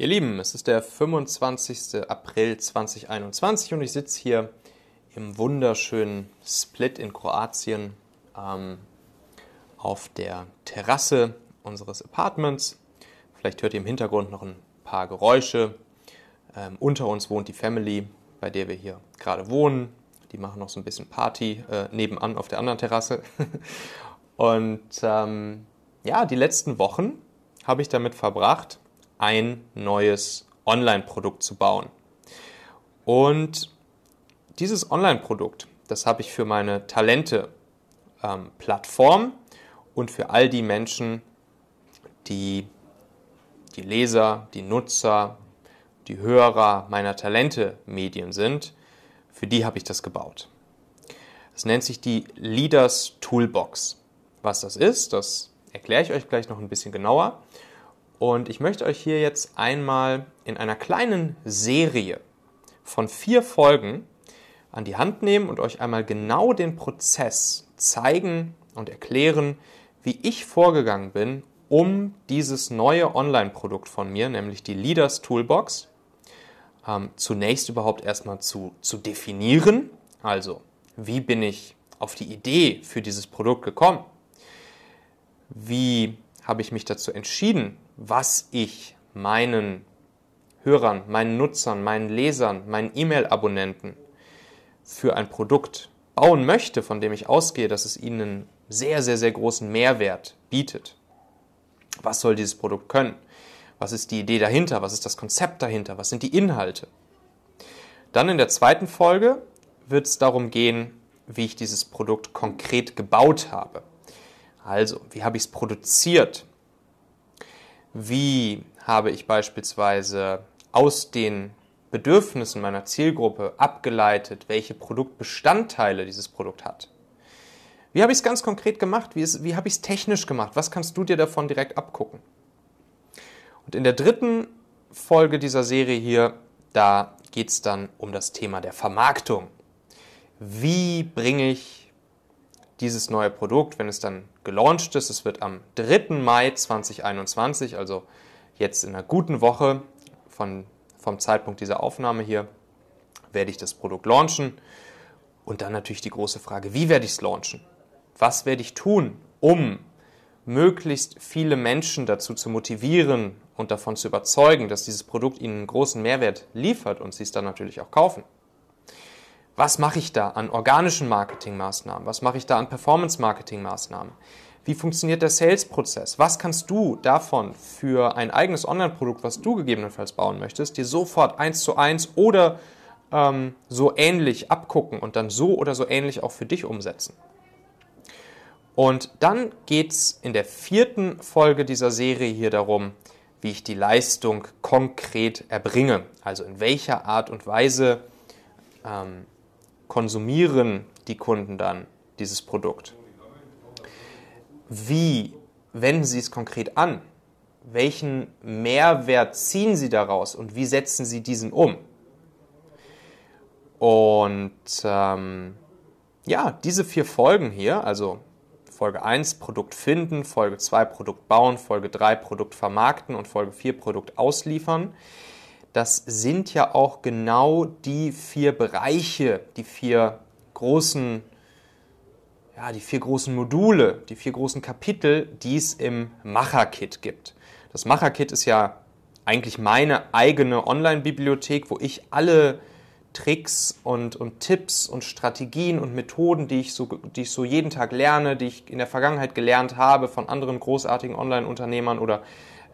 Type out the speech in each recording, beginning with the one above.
Ihr Lieben, es ist der 25. April 2021 und ich sitze hier im wunderschönen Split in Kroatien ähm, auf der Terrasse unseres Apartments. Vielleicht hört ihr im Hintergrund noch ein paar Geräusche. Ähm, unter uns wohnt die Family, bei der wir hier gerade wohnen. Die machen noch so ein bisschen Party äh, nebenan auf der anderen Terrasse. und ähm, ja, die letzten Wochen habe ich damit verbracht, ein neues Online-Produkt zu bauen. Und dieses Online-Produkt, das habe ich für meine Talente-Plattform ähm, und für all die Menschen, die die Leser, die Nutzer, die Hörer meiner Talente-Medien sind, für die habe ich das gebaut. Es nennt sich die Leaders Toolbox. Was das ist, das erkläre ich euch gleich noch ein bisschen genauer. Und ich möchte euch hier jetzt einmal in einer kleinen Serie von vier Folgen an die Hand nehmen und euch einmal genau den Prozess zeigen und erklären, wie ich vorgegangen bin, um dieses neue Online-Produkt von mir, nämlich die Leaders Toolbox, ähm, zunächst überhaupt erstmal zu, zu definieren. Also, wie bin ich auf die Idee für dieses Produkt gekommen? Wie habe ich mich dazu entschieden, was ich meinen Hörern, meinen Nutzern, meinen Lesern, meinen E-Mail-Abonnenten für ein Produkt bauen möchte, von dem ich ausgehe, dass es ihnen sehr, sehr, sehr großen Mehrwert bietet. Was soll dieses Produkt können? Was ist die Idee dahinter? Was ist das Konzept dahinter? Was sind die Inhalte? Dann in der zweiten Folge wird es darum gehen, wie ich dieses Produkt konkret gebaut habe. Also, wie habe ich es produziert? Wie habe ich beispielsweise aus den Bedürfnissen meiner Zielgruppe abgeleitet, welche Produktbestandteile dieses Produkt hat? Wie habe ich es ganz konkret gemacht? Wie, ist, wie habe ich es technisch gemacht? Was kannst du dir davon direkt abgucken? Und in der dritten Folge dieser Serie hier, da geht es dann um das Thema der Vermarktung. Wie bringe ich dieses neue Produkt, wenn es dann gelauncht ist. Es wird am 3. Mai 2021, also jetzt in einer guten Woche von, vom Zeitpunkt dieser Aufnahme hier, werde ich das Produkt launchen. Und dann natürlich die große Frage, wie werde ich es launchen? Was werde ich tun, um möglichst viele Menschen dazu zu motivieren und davon zu überzeugen, dass dieses Produkt ihnen einen großen Mehrwert liefert und sie es dann natürlich auch kaufen? Was mache ich da an organischen Marketingmaßnahmen? Was mache ich da an Performance-Marketing-Maßnahmen? Wie funktioniert der Sales-Prozess? Was kannst du davon für ein eigenes Online-Produkt, was du gegebenenfalls bauen möchtest, dir sofort eins zu eins oder ähm, so ähnlich abgucken und dann so oder so ähnlich auch für dich umsetzen? Und dann geht es in der vierten Folge dieser Serie hier darum, wie ich die Leistung konkret erbringe. Also in welcher Art und Weise ähm, konsumieren die Kunden dann dieses Produkt? Wie wenden sie es konkret an? Welchen Mehrwert ziehen sie daraus und wie setzen sie diesen um? Und ähm, ja, diese vier Folgen hier, also Folge 1 Produkt finden, Folge 2 Produkt bauen, Folge 3 Produkt vermarkten und Folge 4 Produkt ausliefern, das sind ja auch genau die vier Bereiche, die vier großen, ja, die vier großen Module, die vier großen Kapitel, die es im Macher-Kit gibt. Das Macher-Kit ist ja eigentlich meine eigene Online-Bibliothek, wo ich alle Tricks und, und Tipps und Strategien und Methoden, die ich, so, die ich so jeden Tag lerne, die ich in der Vergangenheit gelernt habe von anderen großartigen Online-Unternehmern oder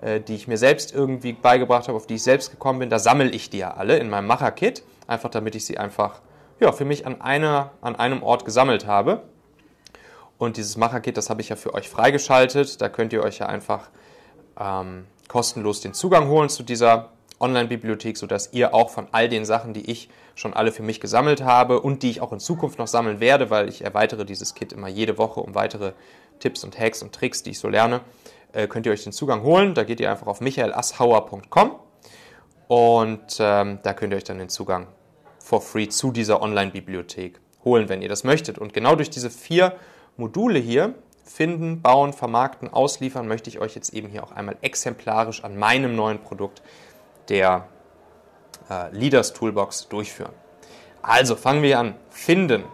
die ich mir selbst irgendwie beigebracht habe, auf die ich selbst gekommen bin, da sammle ich die ja alle in meinem Macher-Kit, einfach damit ich sie einfach ja, für mich an, einer, an einem Ort gesammelt habe. Und dieses Macher-Kit, das habe ich ja für euch freigeschaltet. Da könnt ihr euch ja einfach ähm, kostenlos den Zugang holen zu dieser Online-Bibliothek, sodass ihr auch von all den Sachen, die ich schon alle für mich gesammelt habe und die ich auch in Zukunft noch sammeln werde, weil ich erweitere dieses Kit immer jede Woche um weitere Tipps und Hacks und Tricks, die ich so lerne, äh, könnt ihr euch den Zugang holen. Da geht ihr einfach auf michaelassauer.com und ähm, da könnt ihr euch dann den Zugang for free zu dieser Online-Bibliothek holen, wenn ihr das möchtet. Und genau durch diese vier Module hier, finden, bauen, vermarkten, ausliefern, möchte ich euch jetzt eben hier auch einmal exemplarisch an meinem neuen Produkt der äh, Leaders Toolbox durchführen. Also fangen wir an. Finden.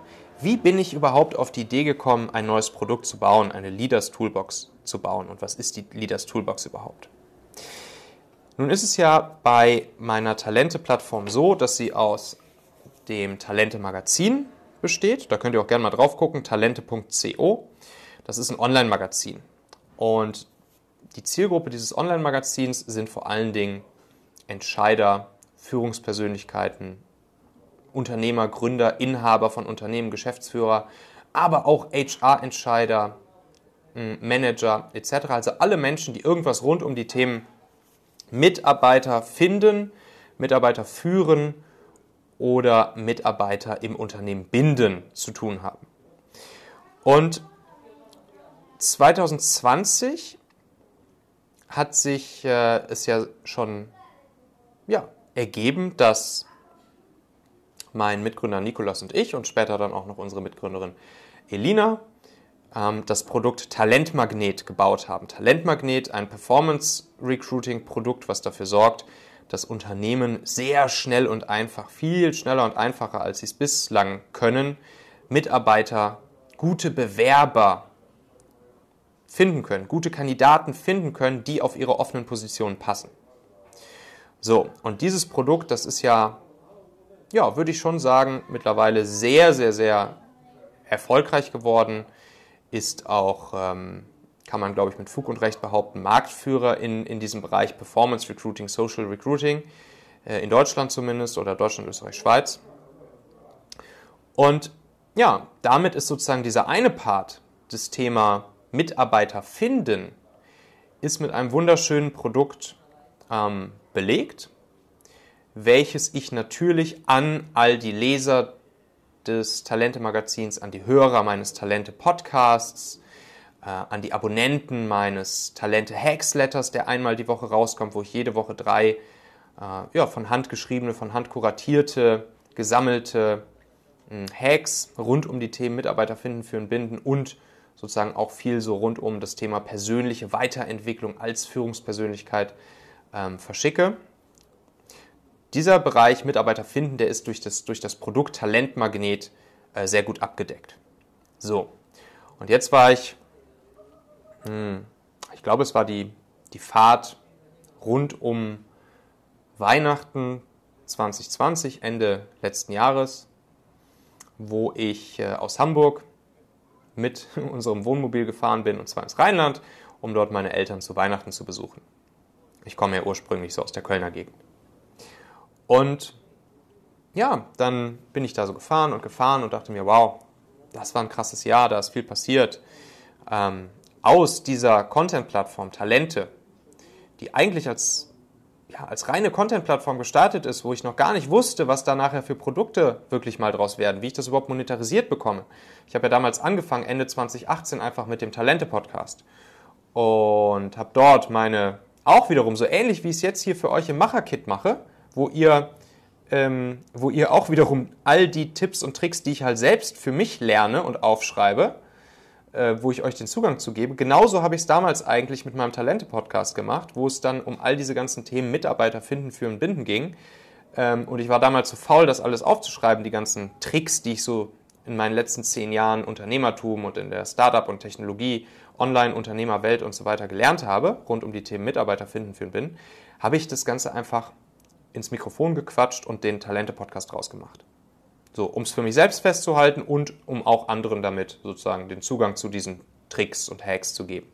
Wie bin ich überhaupt auf die Idee gekommen, ein neues Produkt zu bauen, eine Leaders Toolbox zu bauen? Und was ist die Leaders Toolbox überhaupt? Nun ist es ja bei meiner Talente-Plattform so, dass sie aus dem Talente-Magazin besteht. Da könnt ihr auch gerne mal drauf gucken, talente.co. Das ist ein Online-Magazin. Und die Zielgruppe dieses Online-Magazins sind vor allen Dingen Entscheider, Führungspersönlichkeiten, Unternehmer, Gründer, Inhaber von Unternehmen, Geschäftsführer, aber auch HR-Entscheider, Manager etc. Also alle Menschen, die irgendwas rund um die Themen Mitarbeiter finden, Mitarbeiter führen oder Mitarbeiter im Unternehmen binden zu tun haben. Und 2020 hat sich äh, es ja schon ja, ergeben, dass mein Mitgründer Nikolas und ich und später dann auch noch unsere Mitgründerin Elina ähm, das Produkt Talentmagnet gebaut haben. Talentmagnet, ein Performance-Recruiting-Produkt, was dafür sorgt, dass Unternehmen sehr schnell und einfach, viel schneller und einfacher, als sie es bislang können, Mitarbeiter, gute Bewerber finden können, gute Kandidaten finden können, die auf ihre offenen Positionen passen. So, und dieses Produkt, das ist ja, ja, würde ich schon sagen, mittlerweile sehr, sehr, sehr erfolgreich geworden ist auch, ähm, kann man glaube ich mit Fug und Recht behaupten, Marktführer in, in diesem Bereich Performance Recruiting, Social Recruiting, äh, in Deutschland zumindest oder Deutschland, Österreich, Schweiz. Und ja, damit ist sozusagen dieser eine Part des Thema Mitarbeiter finden, ist mit einem wunderschönen Produkt ähm, belegt, welches ich natürlich an all die Leser des Talente-Magazins, an die Hörer meines Talente-Podcasts, äh, an die Abonnenten meines Talente-Hacks-Letters, der einmal die Woche rauskommt, wo ich jede Woche drei äh, ja, von Hand geschriebene, von Hand kuratierte, gesammelte äh, Hacks rund um die Themen Mitarbeiter finden, führen, binden und sozusagen auch viel so rund um das Thema persönliche Weiterentwicklung als Führungspersönlichkeit ähm, verschicke. Dieser Bereich Mitarbeiter finden, der ist durch das, durch das Produkt Talentmagnet äh, sehr gut abgedeckt. So, und jetzt war ich, hm, ich glaube, es war die, die Fahrt rund um Weihnachten 2020, Ende letzten Jahres, wo ich äh, aus Hamburg mit unserem Wohnmobil gefahren bin, und zwar ins Rheinland, um dort meine Eltern zu Weihnachten zu besuchen. Ich komme ja ursprünglich so aus der Kölner Gegend. Und ja, dann bin ich da so gefahren und gefahren und dachte mir, wow, das war ein krasses Jahr, da ist viel passiert. Ähm, aus dieser Content-Plattform Talente, die eigentlich als, ja, als reine Content-Plattform gestartet ist, wo ich noch gar nicht wusste, was da nachher für Produkte wirklich mal draus werden, wie ich das überhaupt monetarisiert bekomme. Ich habe ja damals angefangen, Ende 2018, einfach mit dem Talente-Podcast und habe dort meine, auch wiederum so ähnlich wie ich es jetzt hier für euch im Macher-Kit mache, wo ihr, ähm, wo ihr auch wiederum all die Tipps und Tricks, die ich halt selbst für mich lerne und aufschreibe, äh, wo ich euch den Zugang zu gebe. Genauso habe ich es damals eigentlich mit meinem Talente-Podcast gemacht, wo es dann um all diese ganzen Themen Mitarbeiter finden, führen, binden ging. Ähm, und ich war damals zu so faul, das alles aufzuschreiben, die ganzen Tricks, die ich so in meinen letzten zehn Jahren Unternehmertum und in der Startup- und Technologie, Online-Unternehmerwelt und so weiter gelernt habe, rund um die Themen Mitarbeiter finden, führen, binden, habe ich das Ganze einfach ins Mikrofon gequatscht und den Talente-Podcast rausgemacht. So, um es für mich selbst festzuhalten und um auch anderen damit sozusagen den Zugang zu diesen Tricks und Hacks zu geben.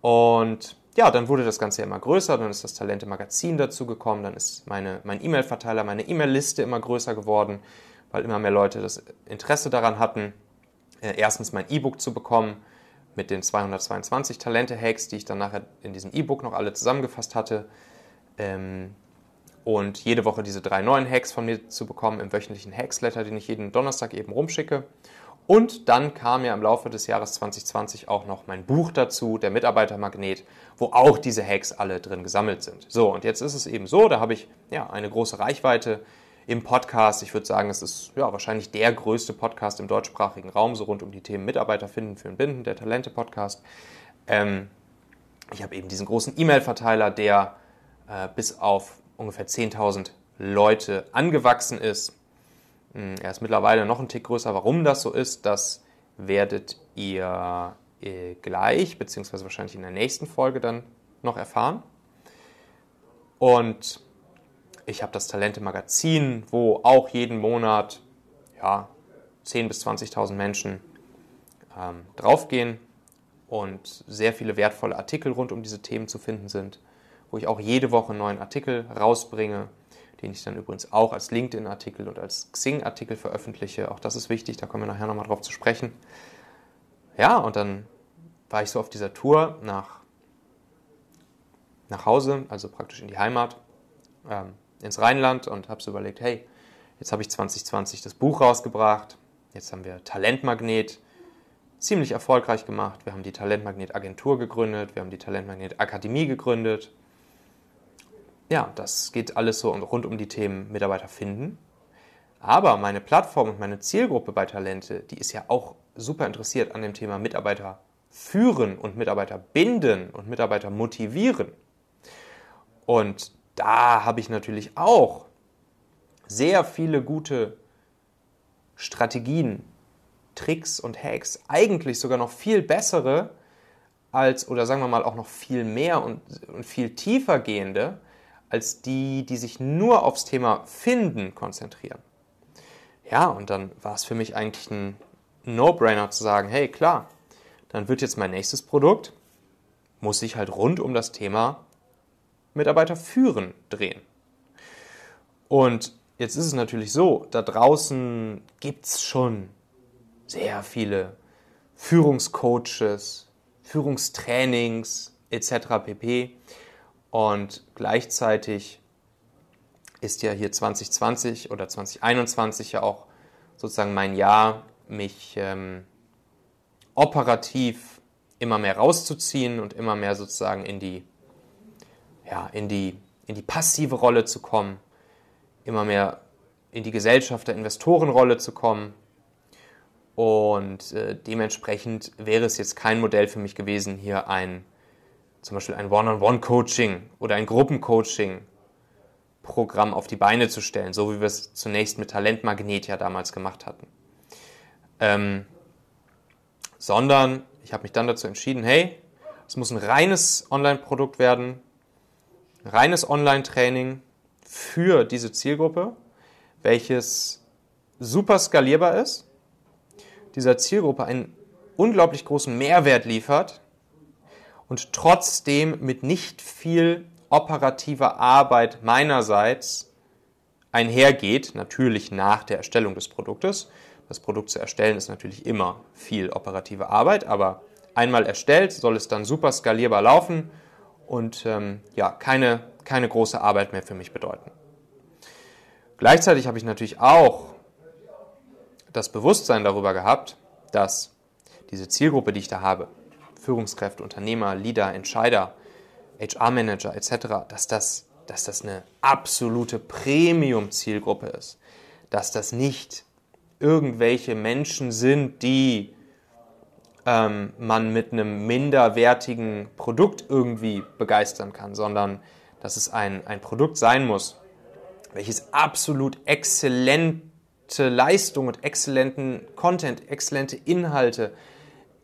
Und ja, dann wurde das Ganze immer größer, dann ist das Talente-Magazin dazu gekommen, dann ist meine, mein E-Mail-Verteiler, meine E-Mail-Liste immer größer geworden, weil immer mehr Leute das Interesse daran hatten, äh, erstens mein E-Book zu bekommen mit den 222 Talente-Hacks, die ich dann nachher in diesem E-Book noch alle zusammengefasst hatte. Ähm, und jede Woche diese drei neuen Hacks von mir zu bekommen im wöchentlichen Hacksletter, den ich jeden Donnerstag eben rumschicke. Und dann kam ja im Laufe des Jahres 2020 auch noch mein Buch dazu, der Mitarbeitermagnet, wo auch diese Hacks alle drin gesammelt sind. So, und jetzt ist es eben so, da habe ich ja eine große Reichweite im Podcast. Ich würde sagen, es ist ja wahrscheinlich der größte Podcast im deutschsprachigen Raum, so rund um die Themen Mitarbeiter finden, für ein Binden, der Talente-Podcast. Ähm, ich habe eben diesen großen E-Mail-Verteiler, der äh, bis auf ungefähr 10.000 Leute angewachsen ist. Hm, er ist mittlerweile noch ein Tick größer. Warum das so ist, das werdet ihr äh, gleich, beziehungsweise wahrscheinlich in der nächsten Folge dann noch erfahren. Und ich habe das Talente-Magazin, wo auch jeden Monat ja, 10.000 bis 20.000 Menschen ähm, draufgehen und sehr viele wertvolle Artikel rund um diese Themen zu finden sind, wo ich auch jede Woche einen neuen Artikel rausbringe, den ich dann übrigens auch als LinkedIn-Artikel und als Xing-Artikel veröffentliche. Auch das ist wichtig, da kommen wir nachher nochmal drauf zu sprechen. Ja, und dann war ich so auf dieser Tour nach, nach Hause, also praktisch in die Heimat, ähm, ins Rheinland und habe so überlegt, hey, jetzt habe ich 2020 das Buch rausgebracht, jetzt haben wir Talentmagnet, ziemlich erfolgreich gemacht. Wir haben die Talentmagnet Agentur gegründet, wir haben die Talentmagnet Akademie gegründet. Ja, das geht alles so rund um die Themen Mitarbeiter finden. Aber meine Plattform und meine Zielgruppe bei Talente, die ist ja auch super interessiert an dem Thema Mitarbeiter führen und Mitarbeiter binden und Mitarbeiter motivieren. Und da habe ich natürlich auch sehr viele gute Strategien, Tricks und Hacks, eigentlich sogar noch viel bessere als, oder sagen wir mal auch noch viel mehr und, und viel tiefer gehende, als die, die sich nur aufs Thema Finden konzentrieren. Ja, und dann war es für mich eigentlich ein No-Brainer zu sagen, hey klar, dann wird jetzt mein nächstes Produkt, muss sich halt rund um das Thema Mitarbeiter führen drehen. Und jetzt ist es natürlich so, da draußen gibt es schon sehr viele Führungscoaches, Führungstrainings etc. pp. Und gleichzeitig ist ja hier 2020 oder 2021 ja auch sozusagen mein Jahr, mich ähm, operativ immer mehr rauszuziehen und immer mehr sozusagen in die, ja, in die, in die passive Rolle zu kommen, immer mehr in die Gesellschaft der Investorenrolle zu kommen. Und äh, dementsprechend wäre es jetzt kein Modell für mich gewesen, hier ein zum Beispiel ein One-on-One-Coaching oder ein Gruppencoaching-Programm auf die Beine zu stellen, so wie wir es zunächst mit Talentmagnet ja damals gemacht hatten. Ähm, sondern ich habe mich dann dazu entschieden, hey, es muss ein reines Online-Produkt werden, reines Online-Training für diese Zielgruppe, welches super skalierbar ist, dieser Zielgruppe einen unglaublich großen Mehrwert liefert und trotzdem mit nicht viel operativer Arbeit meinerseits einhergeht, natürlich nach der Erstellung des Produktes, das Produkt zu erstellen ist natürlich immer viel operative Arbeit, aber einmal erstellt soll es dann super skalierbar laufen und ähm, ja, keine, keine große Arbeit mehr für mich bedeuten. Gleichzeitig habe ich natürlich auch das Bewusstsein darüber gehabt, dass diese Zielgruppe, die ich da habe, Führungskräfte, Unternehmer, Leader, Entscheider, HR-Manager etc., dass das, dass das eine absolute Premium-Zielgruppe ist. Dass das nicht irgendwelche Menschen sind, die ähm, man mit einem minderwertigen Produkt irgendwie begeistern kann, sondern dass es ein, ein Produkt sein muss, welches absolut exzellente Leistung und exzellenten Content, exzellente Inhalte,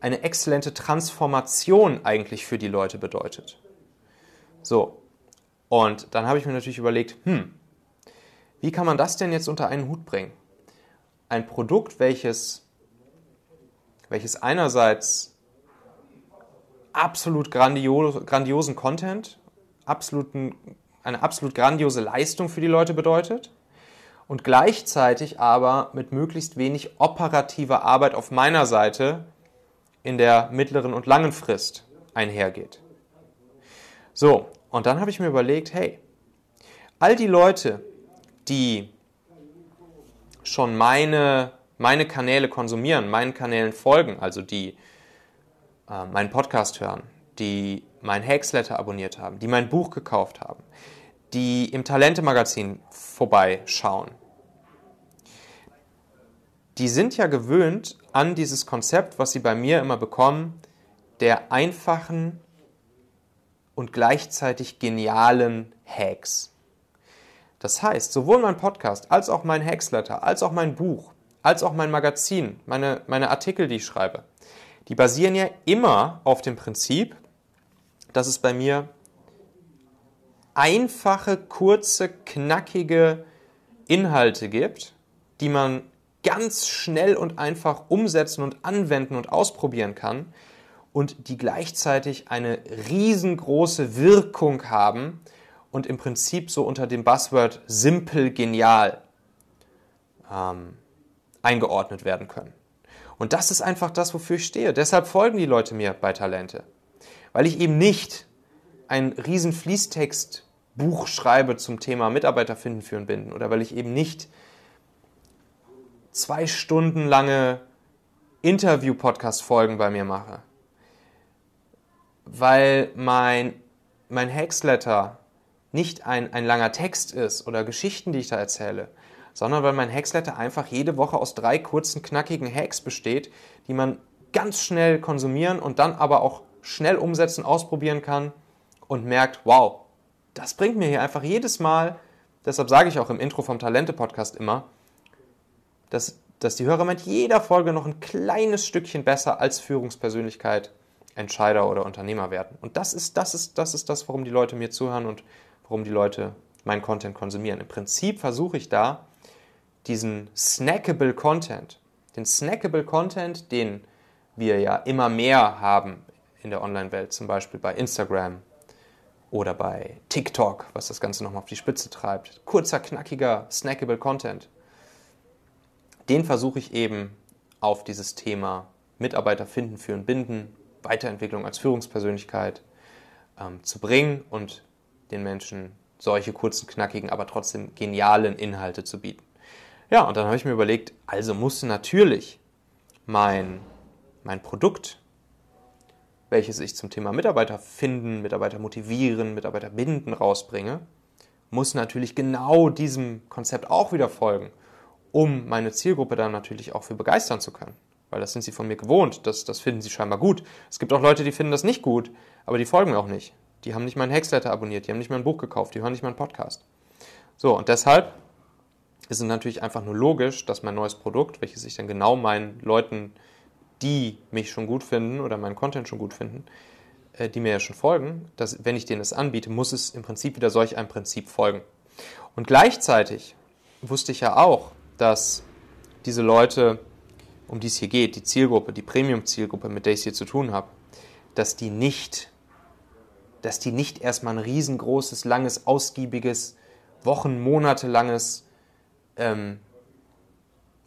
eine exzellente Transformation eigentlich für die Leute bedeutet. So, und dann habe ich mir natürlich überlegt, hm, wie kann man das denn jetzt unter einen Hut bringen? ein Produkt, welches, welches einerseits absolut grandios, grandiosen Content, absoluten, eine absolut grandiose Leistung für die Leute bedeutet und gleichzeitig aber mit möglichst wenig operativer Arbeit auf meiner Seite in der mittleren und langen Frist einhergeht. So, und dann habe ich mir überlegt, hey, all die Leute, die schon meine, meine Kanäle konsumieren, meinen Kanälen folgen, also die äh, meinen Podcast hören, die mein Hacksletter abonniert haben, die mein Buch gekauft haben, die im Talente-Magazin vorbeischauen, die sind ja gewöhnt an dieses Konzept, was sie bei mir immer bekommen, der einfachen, und gleichzeitig genialen Hacks. Das heißt, sowohl mein Podcast als auch mein Hacksletter, als auch mein Buch, als auch mein Magazin, meine, meine Artikel, die ich schreibe, die basieren ja immer auf dem Prinzip, dass es bei mir einfache, kurze, knackige Inhalte gibt, die man ganz schnell und einfach umsetzen und anwenden und ausprobieren kann und die gleichzeitig eine riesengroße Wirkung haben und im Prinzip so unter dem Buzzword simpel genial ähm, eingeordnet werden können. Und das ist einfach das, wofür ich stehe. Deshalb folgen die Leute mir bei Talente. Weil ich eben nicht ein riesen Fließtextbuch schreibe zum Thema Mitarbeiter finden, führen, binden. Oder weil ich eben nicht zwei Stunden lange Interview-Podcast-Folgen bei mir mache. Weil mein, mein Hacksletter nicht ein, ein langer Text ist oder Geschichten, die ich da erzähle, sondern weil mein Hacksletter einfach jede Woche aus drei kurzen, knackigen Hacks besteht, die man ganz schnell konsumieren und dann aber auch schnell umsetzen, ausprobieren kann und merkt, wow, das bringt mir hier einfach jedes Mal, deshalb sage ich auch im Intro vom Talente-Podcast immer, dass, dass die Hörer mit jeder Folge noch ein kleines Stückchen besser als Führungspersönlichkeit, Entscheider oder Unternehmer werden. Und das ist, das ist, das ist das, warum die Leute mir zuhören und warum die Leute meinen Content konsumieren. Im Prinzip versuche ich da, diesen snackable Content, den snackable Content, den wir ja immer mehr haben in der Online-Welt, zum Beispiel bei Instagram oder bei TikTok, was das Ganze nochmal auf die Spitze treibt. Kurzer, knackiger, snackable Content. Den versuche ich eben auf dieses Thema Mitarbeiter finden, führen, binden, Weiterentwicklung als Führungspersönlichkeit ähm, zu bringen und den Menschen solche kurzen, knackigen, aber trotzdem genialen Inhalte zu bieten. Ja, und dann habe ich mir überlegt, also musste natürlich mein, mein Produkt, welches ich zum Thema Mitarbeiter finden, Mitarbeiter motivieren, Mitarbeiter binden rausbringe, muss natürlich genau diesem Konzept auch wieder folgen, um meine Zielgruppe dann natürlich auch für begeistern zu können. Weil das sind sie von mir gewohnt, das, das finden sie scheinbar gut. Es gibt auch Leute, die finden das nicht gut, aber die folgen mir auch nicht. Die haben nicht meinen Hexletter abonniert, die haben nicht mein Buch gekauft, die hören nicht meinen Podcast. So, und deshalb ist es natürlich einfach nur logisch, dass mein neues Produkt, welches ich dann genau meinen Leuten, die mich schon gut finden oder meinen Content schon gut finden, äh, die mir ja schon folgen, dass wenn ich denen das anbiete, muss es im Prinzip wieder solch ein Prinzip folgen. Und gleichzeitig wusste ich ja auch, dass diese Leute, um die es hier geht, die Zielgruppe, die Premium-Zielgruppe, mit der ich es hier zu tun habe, dass die nicht, dass die nicht erstmal ein riesengroßes, langes, ausgiebiges, Wochen, Monate langes ähm,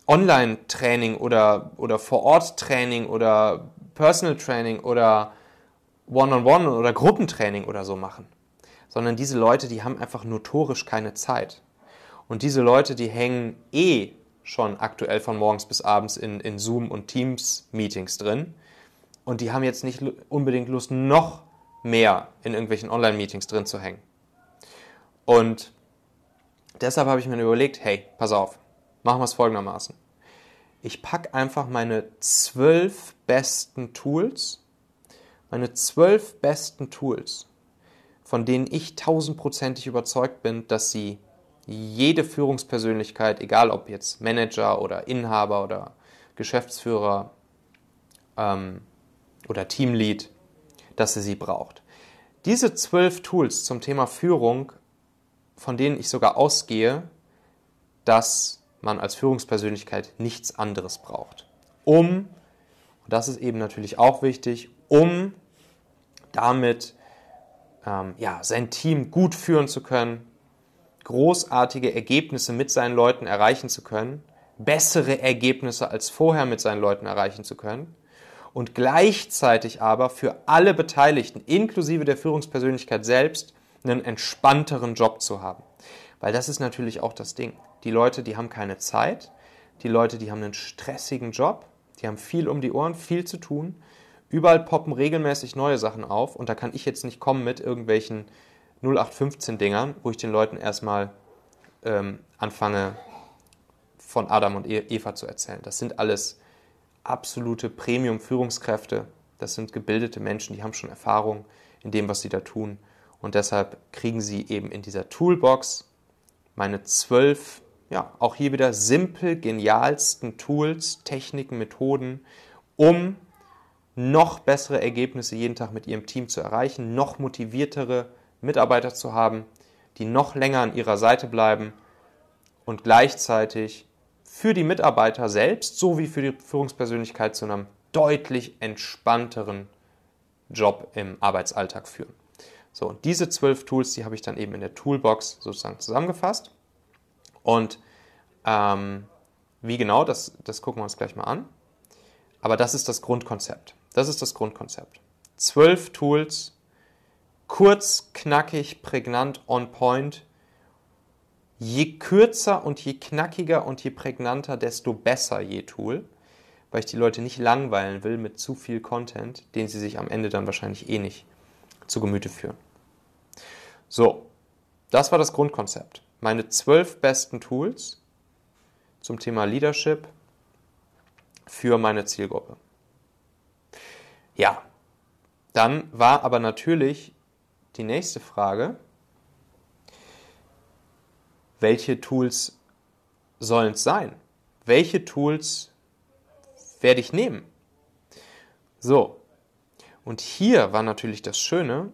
Online-Training oder, oder Vor-Ort-Training oder Personal-Training oder One-on-One -on -One oder Gruppentraining oder so machen. Sondern diese Leute, die haben einfach notorisch keine Zeit. Und diese Leute, die hängen eh schon aktuell von morgens bis abends in, in Zoom- und Teams-Meetings drin. Und die haben jetzt nicht unbedingt Lust, noch mehr in irgendwelchen Online-Meetings drin zu hängen. Und Deshalb habe ich mir überlegt, hey, pass auf, machen wir es folgendermaßen. Ich packe einfach meine zwölf besten Tools, meine zwölf besten Tools, von denen ich tausendprozentig überzeugt bin, dass sie jede Führungspersönlichkeit, egal ob jetzt Manager oder Inhaber oder Geschäftsführer ähm, oder Teamlead, dass sie sie braucht. Diese zwölf Tools zum Thema Führung von denen ich sogar ausgehe, dass man als Führungspersönlichkeit nichts anderes braucht. Um, und das ist eben natürlich auch wichtig, um damit ähm, ja, sein Team gut führen zu können, großartige Ergebnisse mit seinen Leuten erreichen zu können, bessere Ergebnisse als vorher mit seinen Leuten erreichen zu können und gleichzeitig aber für alle Beteiligten, inklusive der Führungspersönlichkeit selbst, einen entspannteren Job zu haben. Weil das ist natürlich auch das Ding. Die Leute, die haben keine Zeit, die Leute, die haben einen stressigen Job, die haben viel um die Ohren, viel zu tun. Überall poppen regelmäßig neue Sachen auf und da kann ich jetzt nicht kommen mit irgendwelchen 0815-Dingern, wo ich den Leuten erstmal ähm, anfange, von Adam und e-, Eva zu erzählen. Das sind alles absolute Premium-Führungskräfte. Das sind gebildete Menschen, die haben schon Erfahrung in dem, was sie da tun. Und deshalb kriegen sie eben in dieser Toolbox meine zwölf, ja, auch hier wieder simpel genialsten Tools, Techniken, Methoden, um noch bessere Ergebnisse jeden Tag mit ihrem Team zu erreichen, noch motiviertere Mitarbeiter zu haben, die noch länger an ihrer Seite bleiben und gleichzeitig für die Mitarbeiter selbst sowie für die Führungspersönlichkeit zu einem deutlich entspannteren Job im Arbeitsalltag führen. So, und diese zwölf Tools, die habe ich dann eben in der Toolbox sozusagen zusammengefasst. Und ähm, wie genau, das, das gucken wir uns gleich mal an. Aber das ist das Grundkonzept. Das ist das Grundkonzept. Zwölf Tools, kurz, knackig, prägnant, on point. Je kürzer und je knackiger und je prägnanter, desto besser je Tool, weil ich die Leute nicht langweilen will mit zu viel Content, den sie sich am Ende dann wahrscheinlich eh nicht zu Gemüte führen. So, das war das Grundkonzept. Meine zwölf besten Tools zum Thema Leadership für meine Zielgruppe. Ja, dann war aber natürlich die nächste Frage, welche Tools sollen es sein? Welche Tools werde ich nehmen? So, und hier war natürlich das Schöne,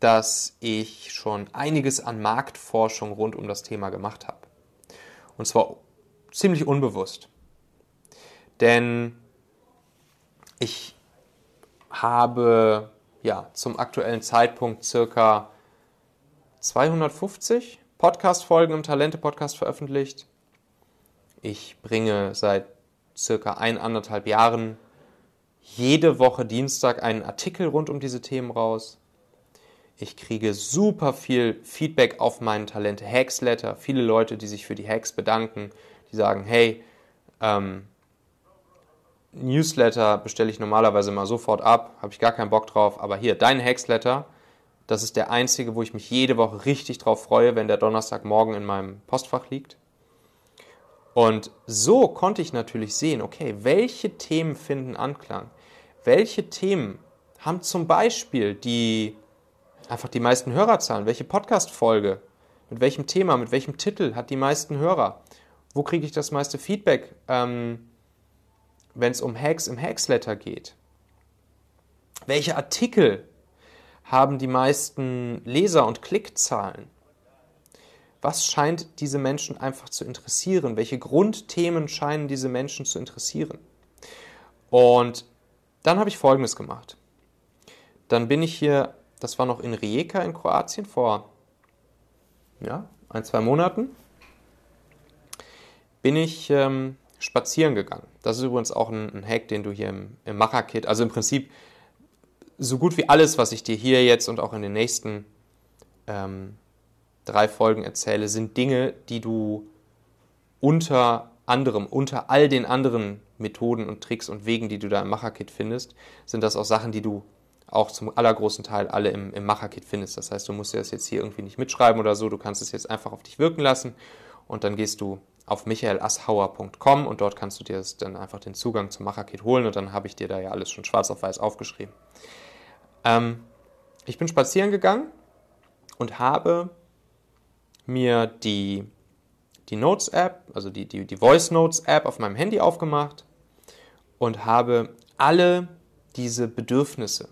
dass ich schon einiges an Marktforschung rund um das Thema gemacht habe. Und zwar ziemlich unbewusst. Denn ich habe ja zum aktuellen Zeitpunkt circa 250 Podcast-Folgen im Talente-Podcast veröffentlicht. Ich bringe seit circa eineinhalb Jahren jede Woche Dienstag einen Artikel rund um diese Themen raus. Ich kriege super viel Feedback auf meinen Talente Hacks Letter. Viele Leute, die sich für die Hacks bedanken, die sagen, hey, ähm, Newsletter bestelle ich normalerweise mal sofort ab, habe ich gar keinen Bock drauf. Aber hier, dein Hexletter, das ist der einzige, wo ich mich jede Woche richtig drauf freue, wenn der Donnerstagmorgen in meinem Postfach liegt. Und so konnte ich natürlich sehen, okay, welche Themen finden Anklang? Welche Themen haben zum Beispiel die einfach die meisten Hörerzahlen? Welche Podcast-Folge? Mit welchem Thema, mit welchem Titel hat die meisten Hörer? Wo kriege ich das meiste Feedback? Ähm, wenn es um Hacks im Hacksletter geht? Welche Artikel haben die meisten Leser- und Klickzahlen? Was scheint diese Menschen einfach zu interessieren? Welche Grundthemen scheinen diese Menschen zu interessieren? Und dann habe ich Folgendes gemacht. Dann bin ich hier, das war noch in Rijeka in Kroatien vor ja, ein, zwei Monaten, bin ich ähm, spazieren gegangen. Das ist übrigens auch ein, ein Hack, den du hier im, im Macher-Kit, also im Prinzip so gut wie alles, was ich dir hier jetzt und auch in den nächsten ähm, drei Folgen erzähle, sind Dinge, die du unter anderem, unter all den anderen Methoden und Tricks und Wegen, die du da im Macher-Kit findest, sind das auch Sachen, die du auch zum allergroßen Teil alle im, im Macher-Kit findest. Das heißt, du musst dir das jetzt hier irgendwie nicht mitschreiben oder so, du kannst es jetzt einfach auf dich wirken lassen und dann gehst du auf michaelasshauer.com und dort kannst du dir dann einfach den Zugang zum Macherkit holen und dann habe ich dir da ja alles schon schwarz auf weiß aufgeschrieben. Ähm, ich bin spazieren gegangen und habe mir die, die Notes-App, also die, die, die Voice Notes-App auf meinem Handy aufgemacht und habe alle diese Bedürfnisse,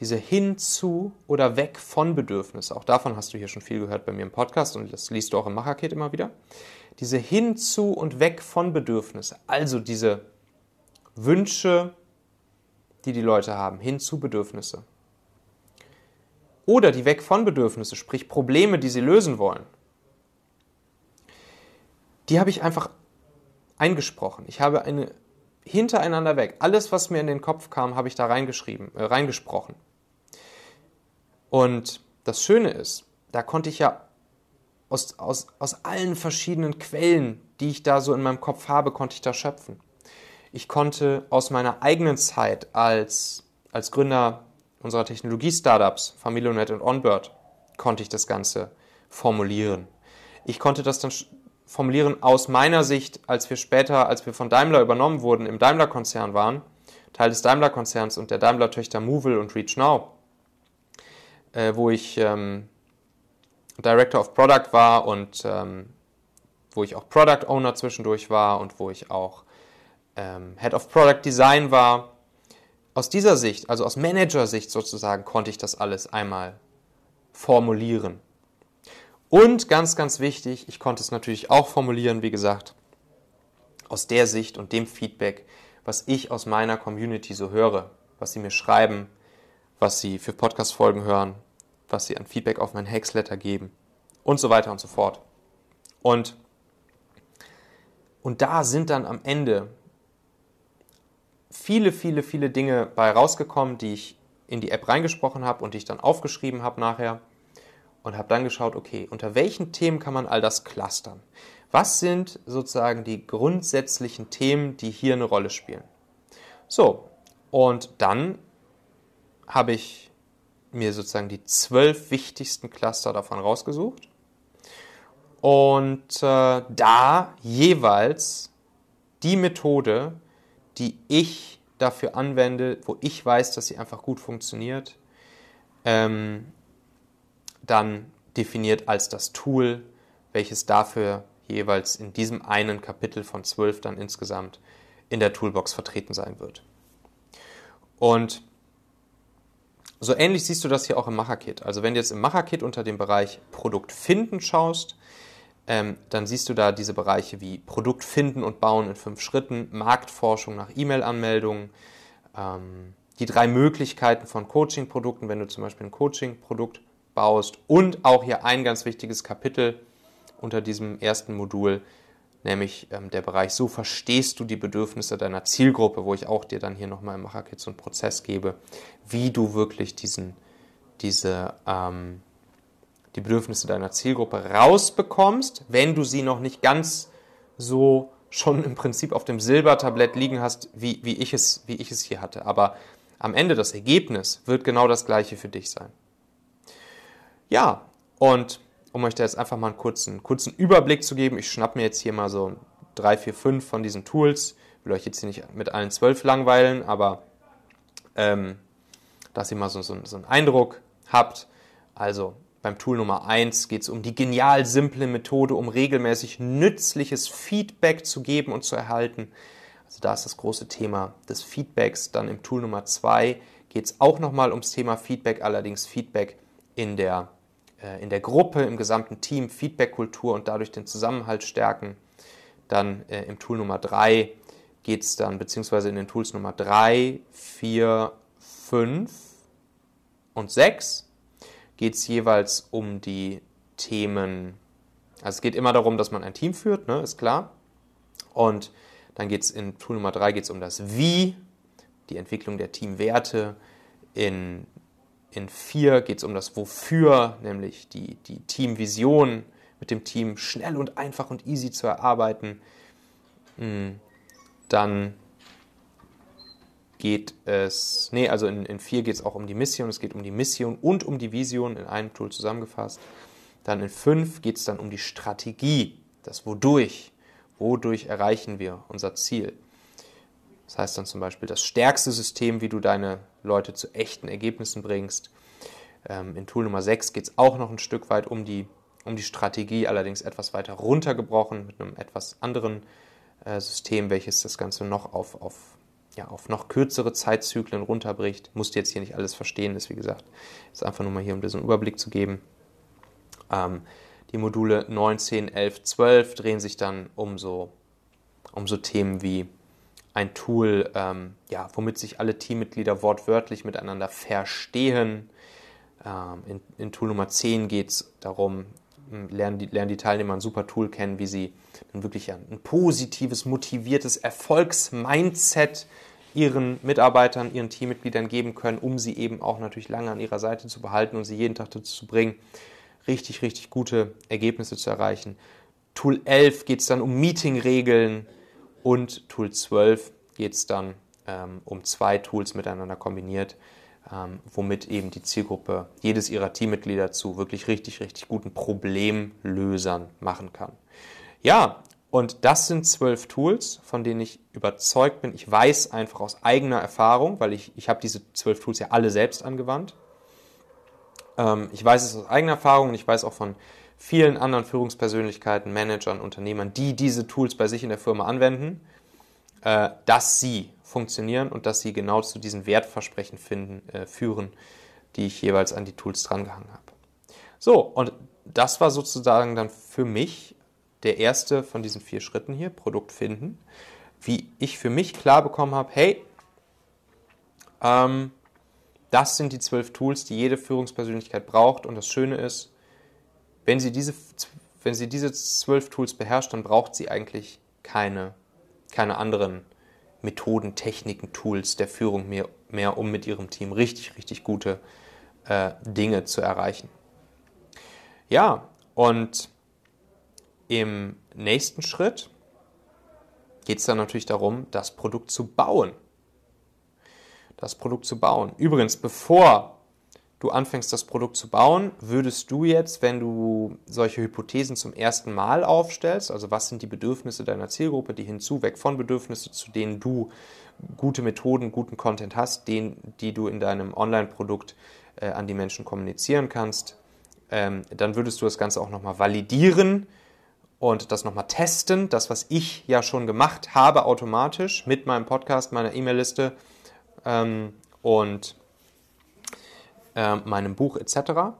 diese hinzu oder weg von Bedürfnisse, auch davon hast du hier schon viel gehört bei mir im Podcast und das liest du auch im Macherkit immer wieder, diese hinzu und weg von Bedürfnisse, also diese Wünsche, die die Leute haben, hinzu Bedürfnisse. Oder die weg von Bedürfnisse, sprich Probleme, die sie lösen wollen. Die habe ich einfach eingesprochen. Ich habe eine hintereinander weg. Alles, was mir in den Kopf kam, habe ich da reingeschrieben, äh, reingesprochen. Und das Schöne ist, da konnte ich ja aus, aus, aus allen verschiedenen Quellen, die ich da so in meinem Kopf habe, konnte ich da schöpfen. Ich konnte aus meiner eigenen Zeit als, als Gründer unserer Technologie-Startups, Familionet und Onbird, konnte ich das Ganze formulieren. Ich konnte das dann formulieren aus meiner Sicht, als wir später, als wir von Daimler übernommen wurden, im Daimler-Konzern waren, Teil des Daimler-Konzerns und der Daimler-Töchter Movil und ReachNow. äh, wo ich ähm, Director of Product war und ähm, wo ich auch Product Owner zwischendurch war und wo ich auch ähm, Head of Product Design war. Aus dieser Sicht, also aus Manager-Sicht sozusagen, konnte ich das alles einmal formulieren. Und ganz, ganz wichtig, ich konnte es natürlich auch formulieren, wie gesagt, aus der Sicht und dem Feedback, was ich aus meiner Community so höre, was sie mir schreiben, was sie für Podcast-Folgen hören, was sie an Feedback auf mein Hexletter geben und so weiter und so fort. Und, und da sind dann am Ende viele, viele, viele Dinge bei rausgekommen, die ich in die App reingesprochen habe und die ich dann aufgeschrieben habe nachher und habe dann geschaut, okay, unter welchen Themen kann man all das clustern? Was sind sozusagen die grundsätzlichen Themen, die hier eine Rolle spielen? So, und dann habe ich mir sozusagen die zwölf wichtigsten Cluster davon rausgesucht und äh, da jeweils die Methode, die ich dafür anwende, wo ich weiß, dass sie einfach gut funktioniert, ähm, dann definiert als das Tool, welches dafür jeweils in diesem einen Kapitel von zwölf dann insgesamt in der Toolbox vertreten sein wird. Und so ähnlich siehst du das hier auch im Macherkit. Also wenn du jetzt im Macherkit unter dem Bereich Produkt finden schaust, ähm, dann siehst du da diese Bereiche wie Produkt finden und bauen in fünf Schritten, Marktforschung nach E-Mail-Anmeldungen, ähm, die drei Möglichkeiten von Coaching-Produkten, wenn du zum Beispiel ein Coaching-Produkt baust und auch hier ein ganz wichtiges Kapitel unter diesem ersten Modul, nämlich ähm, der Bereich, so verstehst du die Bedürfnisse deiner Zielgruppe, wo ich auch dir dann hier nochmal im Macherkit so einen Prozess gebe, wie du wirklich diesen, diese, ähm, die Bedürfnisse deiner Zielgruppe rausbekommst, wenn du sie noch nicht ganz so schon im Prinzip auf dem Silbertablett liegen hast, wie, wie, ich, es, wie ich es hier hatte. Aber am Ende das Ergebnis wird genau das gleiche für dich sein. Ja, und um euch da jetzt einfach mal einen kurzen, kurzen Überblick zu geben. Ich schnapp mir jetzt hier mal so drei, vier, fünf von diesen Tools. Ich will euch jetzt hier nicht mit allen zwölf langweilen, aber ähm, dass ihr mal so, so, so einen Eindruck habt. Also beim Tool Nummer eins geht es um die genial simple Methode, um regelmäßig nützliches Feedback zu geben und zu erhalten. Also da ist das große Thema des Feedbacks. Dann im Tool Nummer zwei geht es auch nochmal ums Thema Feedback, allerdings Feedback in der in der Gruppe, im gesamten Team Feedback-Kultur und dadurch den Zusammenhalt stärken. Dann äh, im Tool Nummer 3 geht es dann, beziehungsweise in den Tools Nummer 3, 4, 5 und 6 geht es jeweils um die Themen, also es geht immer darum, dass man ein Team führt, ne, ist klar. Und dann geht es in Tool Nummer 3 geht es um das Wie, die Entwicklung der Teamwerte. In in 4 geht es um das Wofür, nämlich die, die Teamvision mit dem Team schnell und einfach und easy zu erarbeiten. Hm. Dann geht es, nee, also in, in 4 geht es auch um die Mission, es geht um die Mission und um die Vision in einem Tool zusammengefasst. Dann in 5 geht es dann um die Strategie, das Wodurch, wodurch erreichen wir unser Ziel. Das heißt dann zum Beispiel das stärkste System, wie du deine Leute zu echten Ergebnissen bringst. Ähm, in Tool Nummer 6 geht es auch noch ein Stück weit um die, um die Strategie, allerdings etwas weiter runtergebrochen mit einem etwas anderen äh, System, welches das Ganze noch auf, auf, ja, auf noch kürzere Zeitzyklen runterbricht. Musst du jetzt hier nicht alles verstehen, ist wie gesagt, ist einfach nur mal hier, um dir so einen Überblick zu geben. Ähm, die Module 9, 10, 11, 12 drehen sich dann um so, um so Themen wie ein Tool, ähm, ja, womit sich alle Teammitglieder wortwörtlich miteinander verstehen. Ähm, in, in, Tool Nummer 10 geht es darum, hm, lernen die, lernen die Teilnehmer ein super Tool kennen, wie sie dann wirklich ein, ein positives, motiviertes Erfolgsmindset ihren Mitarbeitern, ihren Teammitgliedern geben können, um sie eben auch natürlich lange an ihrer Seite zu behalten und sie jeden Tag dazu zu bringen, richtig, richtig gute Ergebnisse zu erreichen. Tool 11 geht es dann um Meetingregeln, und Tool 12 geht es dann ähm, um zwei Tools miteinander kombiniert, ähm, womit eben die Zielgruppe jedes ihrer Teammitglieder zu wirklich richtig, richtig guten Problemlösern machen kann. Ja, und das sind zwölf Tools, von denen ich überzeugt bin. Ich weiß einfach aus eigener Erfahrung, weil ich, ich habe diese zwölf Tools ja alle selbst angewandt. Ähm, ich weiß es aus eigener Erfahrung und ich weiß auch von vielen anderen Führungspersönlichkeiten, Managern, Unternehmern, die diese Tools bei sich in der Firma anwenden, äh, dass sie funktionieren und dass sie genau zu diesen Wertversprechen finden, äh, führen, die ich jeweils an die Tools drangehangen habe. So, und das war sozusagen dann für mich der erste von diesen vier Schritten hier, Produkt finden, wie ich für mich klar bekommen habe, hey, ähm, das sind die zwölf Tools, die jede Führungspersönlichkeit braucht. Und das Schöne ist, wenn sie diese, wenn sie diese zwölf Tools beherrscht, dann braucht sie eigentlich keine, keine anderen Methoden, Techniken, Tools der Führung mehr, mehr um mit ihrem Team richtig, richtig gute äh, Dinge zu erreichen. Ja, und im nächsten Schritt geht es dann natürlich darum, das Produkt zu bauen. Das Produkt zu bauen. Übrigens, bevor du anfängst, das Produkt zu bauen, würdest du jetzt, wenn du solche Hypothesen zum ersten Mal aufstellst, also was sind die Bedürfnisse deiner Zielgruppe, die hinzu, weg von Bedürfnisse, zu denen du gute Methoden, guten Content hast, den, die du in deinem Online-Produkt äh, an die Menschen kommunizieren kannst, ähm, dann würdest du das Ganze auch nochmal validieren und das nochmal testen. Das, was ich ja schon gemacht habe, automatisch mit meinem Podcast, meiner E-Mail-Liste ähm, und äh, meinem Buch etc.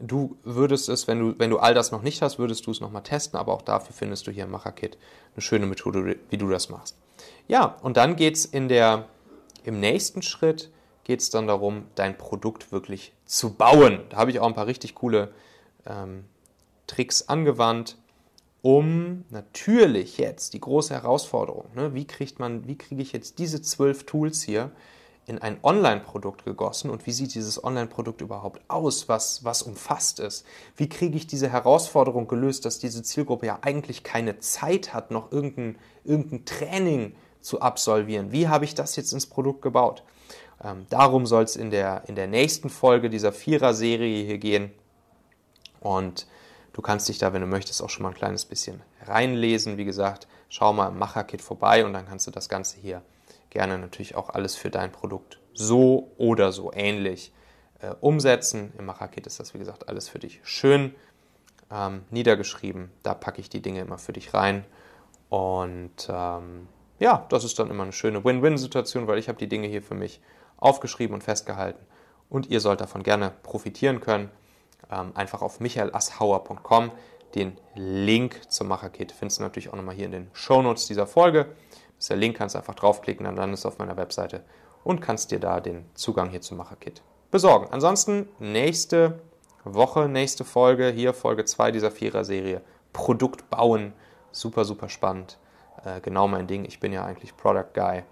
Du würdest es, wenn du, wenn du all das noch nicht hast, würdest du es nochmal testen, aber auch dafür findest du hier im Macherkit eine schöne Methode, wie du das machst. Ja, und dann geht es in der, im nächsten Schritt geht es dann darum, dein Produkt wirklich zu bauen. Da habe ich auch ein paar richtig coole ähm, Tricks angewandt um natürlich jetzt die große Herausforderung, ne, wie kriegt man, wie kriege ich jetzt diese zwölf Tools hier in ein Online-Produkt gegossen und wie sieht dieses Online-Produkt überhaupt aus, was, was umfasst ist? Wie kriege ich diese Herausforderung gelöst, dass diese Zielgruppe ja eigentlich keine Zeit hat, noch irgendein, irgendein Training zu absolvieren? Wie habe ich das jetzt ins Produkt gebaut? Ähm, darum soll es in der, in der nächsten Folge dieser Vierer-Serie hier gehen. Und Du kannst dich da, wenn du möchtest, auch schon mal ein kleines bisschen reinlesen. Wie gesagt, schau mal im Macherkit vorbei und dann kannst du das Ganze hier gerne natürlich auch alles für dein Produkt so oder so ähnlich äh, umsetzen. Im Macherkit ist das, wie gesagt, alles für dich schön ähm, niedergeschrieben. Da packe ich die Dinge immer für dich rein. Und ähm, ja, das ist dann immer eine schöne Win-Win-Situation, weil ich habe die Dinge hier für mich aufgeschrieben und festgehalten. Und ihr sollt davon gerne profitieren können ähm, einfach auf michaelasshauer.com. Den Link zum Macherkit findest du natürlich auch nochmal hier in den Shownotes dieser Folge. Ist der Link, kannst einfach draufklicken, dann landest du auf meiner Webseite und kannst dir da den Zugang hier zum Macherkit besorgen. Ansonsten nächste Woche, nächste Folge, hier Folge 2 dieser Vierer-Serie. Produkt bauen, super, super spannend. Äh, genau mein Ding. Ich bin ja eigentlich Product Guy.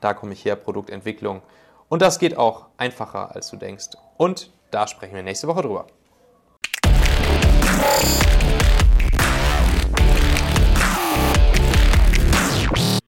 Da komme ich her, Produktentwicklung. Und das geht auch einfacher, als du denkst. Und da sprechen wir nächste Woche drüber.